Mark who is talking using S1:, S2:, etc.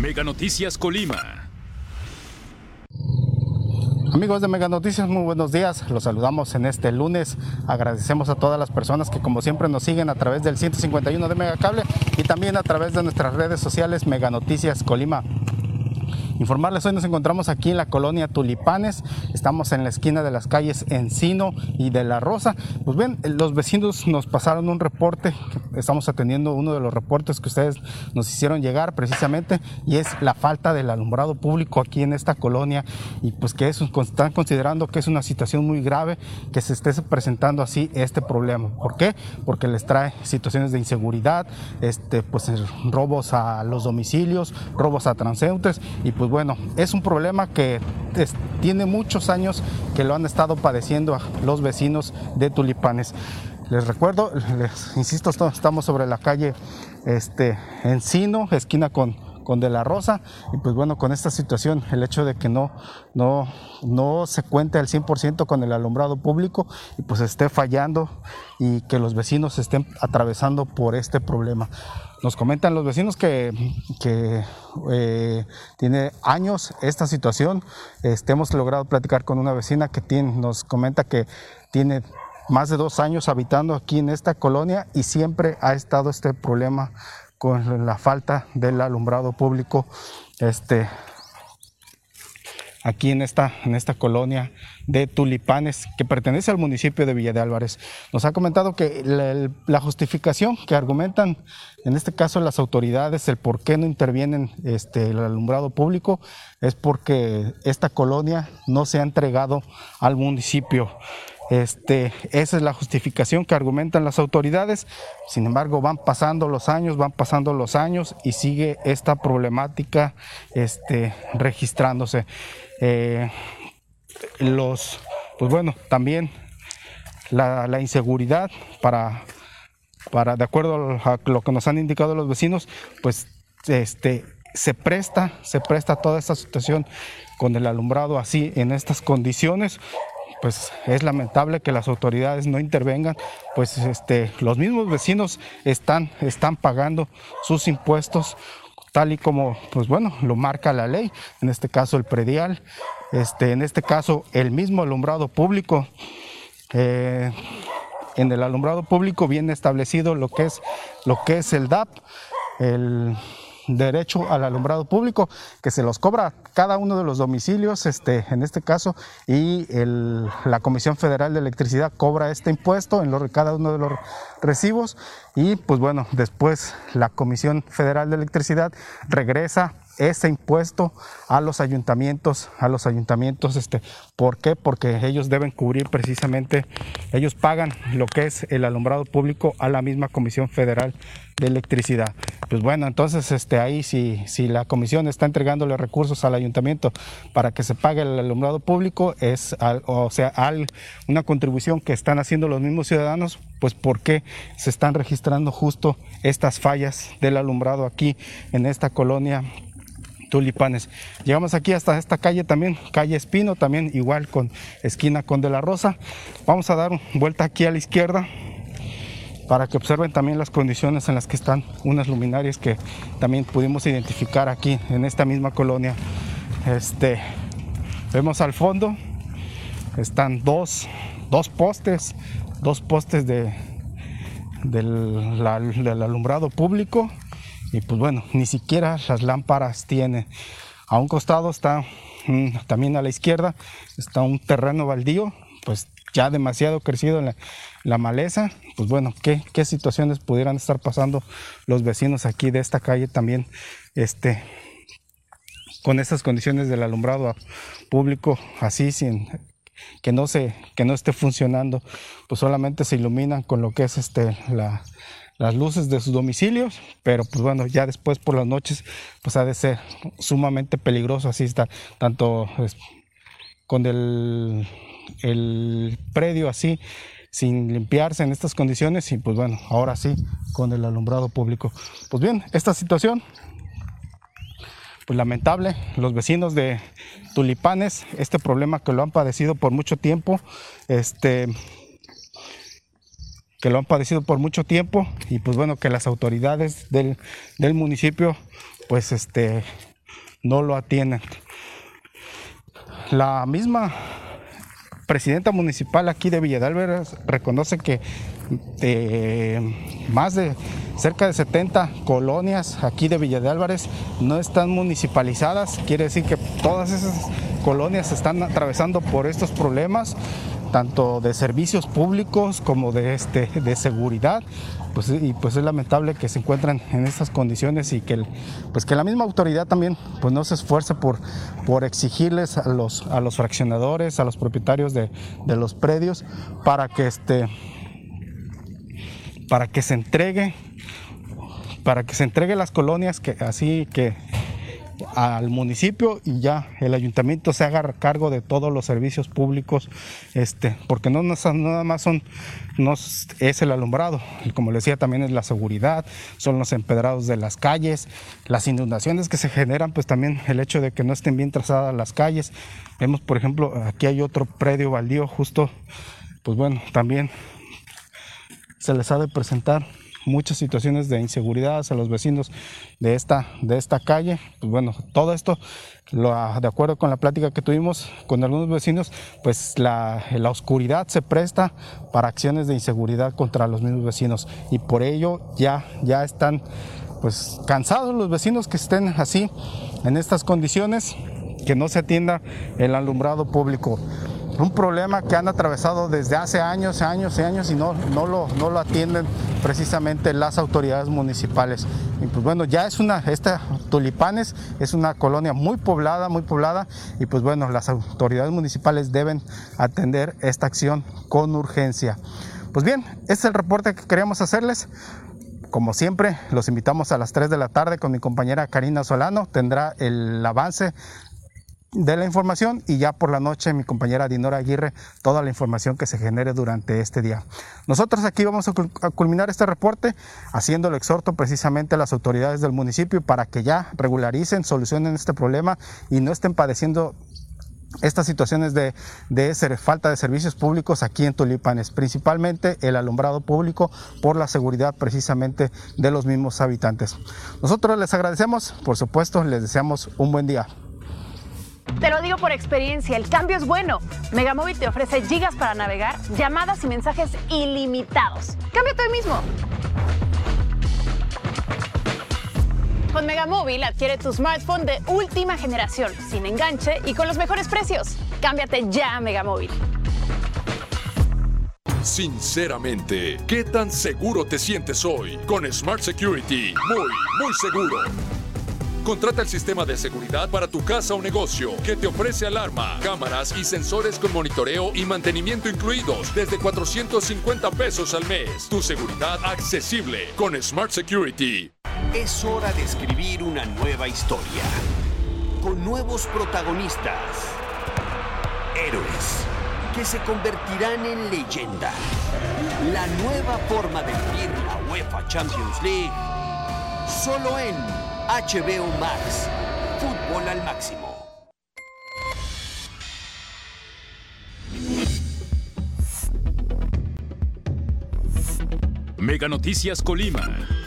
S1: Mega Noticias Colima.
S2: Amigos de Mega Noticias, muy buenos días. Los saludamos en este lunes. Agradecemos a todas las personas que como siempre nos siguen a través del 151 de Megacable y también a través de nuestras redes sociales Mega Noticias Colima. Informarles, hoy nos encontramos aquí en la colonia Tulipanes, estamos en la esquina de las calles Encino y de La Rosa. Pues bien, los vecinos nos pasaron un reporte, estamos atendiendo uno de los reportes que ustedes nos hicieron llegar precisamente, y es la falta del alumbrado público aquí en esta colonia, y pues que eso, están considerando que es una situación muy grave que se esté presentando así este problema. ¿Por qué? Porque les trae situaciones de inseguridad, este, pues robos a los domicilios, robos a transeúntes, y pues bueno, es un problema que tiene muchos años que lo han estado padeciendo los vecinos de Tulipanes. Les recuerdo, les insisto, estamos sobre la calle este, Encino, esquina con, con De la Rosa, y pues bueno, con esta situación, el hecho de que no, no, no se cuente al 100% con el alumbrado público y pues esté fallando y que los vecinos estén atravesando por este problema. Nos comentan los vecinos que, eh, tiene años esta situación. Este, hemos logrado platicar con una vecina que tiene, nos comenta que tiene más de dos años habitando aquí en esta colonia y siempre ha estado este problema con la falta del alumbrado público este, aquí en esta, en esta colonia de Tulipanes que pertenece al municipio de Villa de Álvarez. Nos ha comentado que la, justificación que argumentan, en este caso las autoridades, el por qué no intervienen este, el alumbrado público, es porque esta colonia no se ha entregado al municipio. Este, esa es la justificación que argumentan las autoridades. Sin embargo, van pasando los años, van pasando los años y sigue esta problemática este, registrándose. Eh, los, pues bueno, también la, inseguridad para, para, de acuerdo a lo que nos han indicado los vecinos, pues este, se presta, se presta toda esta situación con el alumbrado así en estas condiciones pues es lamentable que las autoridades no intervengan, pues este, los mismos vecinos están, están pagando sus impuestos tal y como, pues bueno, lo marca la ley, en este caso el predial, este, en este caso el mismo alumbrado público. Eh, en el alumbrado público viene establecido lo que es, lo que es el DAP, el derecho al alumbrado público, que se los cobra cada uno de los domicilios, este, en este caso, y la Comisión Federal de Electricidad cobra este impuesto en cada uno de los recibos. Y pues bueno, después la Comisión Federal de Electricidad regresa ese impuesto a los ayuntamientos, a los ayuntamientos, este, ¿por qué? Porque ellos deben cubrir precisamente, ellos pagan lo que es el alumbrado público a la misma Comisión Federal de Electricidad. Pues bueno, entonces este, ahí si, si la comisión está entregándole recursos al ayuntamiento para que se pague el alumbrado público, es o sea, al, una contribución que están haciendo los mismos ciudadanos, pues ¿por qué se están registrando justo estas fallas del alumbrado aquí en esta colonia tulipanes. Llegamos aquí hasta esta calle también, calle Espino, también igual con esquina con De la Rosa. Vamos a dar vuelta aquí a la izquierda para que observen también las condiciones en las que están unas luminarias que también pudimos identificar aquí en esta misma colonia. Este, vemos al fondo, están dos, dos postes, dos postes de, del, del alumbrado público y pues bueno, ni siquiera las lámparas tiene. A un costado está, mm, también a la izquierda, está un terreno baldío, pues ya demasiado crecido en la, maleza. Pues bueno, ¿qué, ¿qué, situaciones pudieran estar pasando los vecinos aquí de esta calle también, este, con estas condiciones del alumbrado público, así sin que no se, que no esté funcionando, pues solamente se iluminan con lo que es este la las luces de sus domicilios, pero pues bueno, ya después por las noches pues ha de ser sumamente peligroso así está, tanto con el, el predio así sin limpiarse en estas condiciones y pues bueno, ahora sí con el alumbrado público. Pues bien, esta situación pues lamentable, los vecinos de Tulipanes, este problema que lo han padecido por mucho tiempo, este que lo han padecido por mucho tiempo y pues bueno, que las autoridades del, municipio pues este no lo atienden. La misma presidenta municipal aquí de Villa de reconoce que más de cerca de 70 colonias aquí de Villa de Álvarez no están municipalizadas. Quiere decir que todas esas colonias están atravesando por estos problemas tanto de servicios públicos como de, este, de seguridad. Pues, y pues es lamentable que se encuentren en estas condiciones y que, pues que la misma autoridad también pues no se esfuerce por, por exigirles a los, a los fraccionadores, a los propietarios de, de los predios para que, este, para que se entregue para que se entregue las colonias que así que al municipio y ya el ayuntamiento se haga cargo de todos los servicios públicos, este, porque no, nada más son, no es el alumbrado, como le decía también es la seguridad, son los empedrados de las calles, las inundaciones que se generan, pues también el hecho de que no estén bien trazadas las calles. Vemos, por ejemplo, aquí hay otro predio baldío justo, pues bueno, también se les ha de presentar muchas situaciones de inseguridad a los vecinos de esta, de esta calle. Pues bueno, todo esto, de acuerdo con la plática que tuvimos con algunos vecinos, pues la, la oscuridad se presta para acciones de inseguridad contra los mismos vecinos y por ello ya, ya están pues cansados los vecinos que estén así en estas condiciones, que no se atienda el alumbrado público un problema que han atravesado desde hace años, años y años y no, no, lo, no lo atienden precisamente las autoridades municipales. Y pues bueno, ya es una, esta Tulipanes es una colonia muy poblada, muy poblada y pues bueno, las autoridades municipales deben atender esta acción con urgencia. Pues bien, este es el reporte que queríamos hacerles. Como siempre, los invitamos a las 3 de la tarde con mi compañera Karina Solano. Tendrá el avance de la información y ya por la noche mi compañera Dinora Aguirre toda la información que se genere durante este día. Nosotros aquí vamos a culminar este reporte haciendo el exhorto precisamente a las autoridades del municipio para que ya regularicen, solucionen este problema y no estén padeciendo estas situaciones de, de, falta de servicios públicos aquí en Tulipanes, principalmente el alumbrado público por la seguridad precisamente de los mismos habitantes. Nosotros les agradecemos, por supuesto, les deseamos un buen día.
S3: Te lo digo por experiencia, el cambio es bueno. Megamóvil te ofrece gigas para navegar, llamadas y mensajes ilimitados. Cámbiate hoy mismo. Con Megamóvil adquiere tu smartphone de última generación, sin enganche y con los mejores precios. Cámbiate ya a Megamóvil.
S1: Sinceramente, ¿qué tan seguro te sientes hoy? Con Smart Security, muy, muy seguro. Contrata el sistema de seguridad para tu casa o negocio que te ofrece alarma, cámaras y sensores con monitoreo y mantenimiento incluidos desde 450 pesos al mes. Tu seguridad accesible con Smart Security.
S4: Es hora de escribir una nueva historia con nuevos protagonistas, héroes que se convertirán en leyenda. La nueva forma de vivir la UEFA Champions League solo en HBO Max. Fútbol al máximo.
S1: Mega Noticias Colima.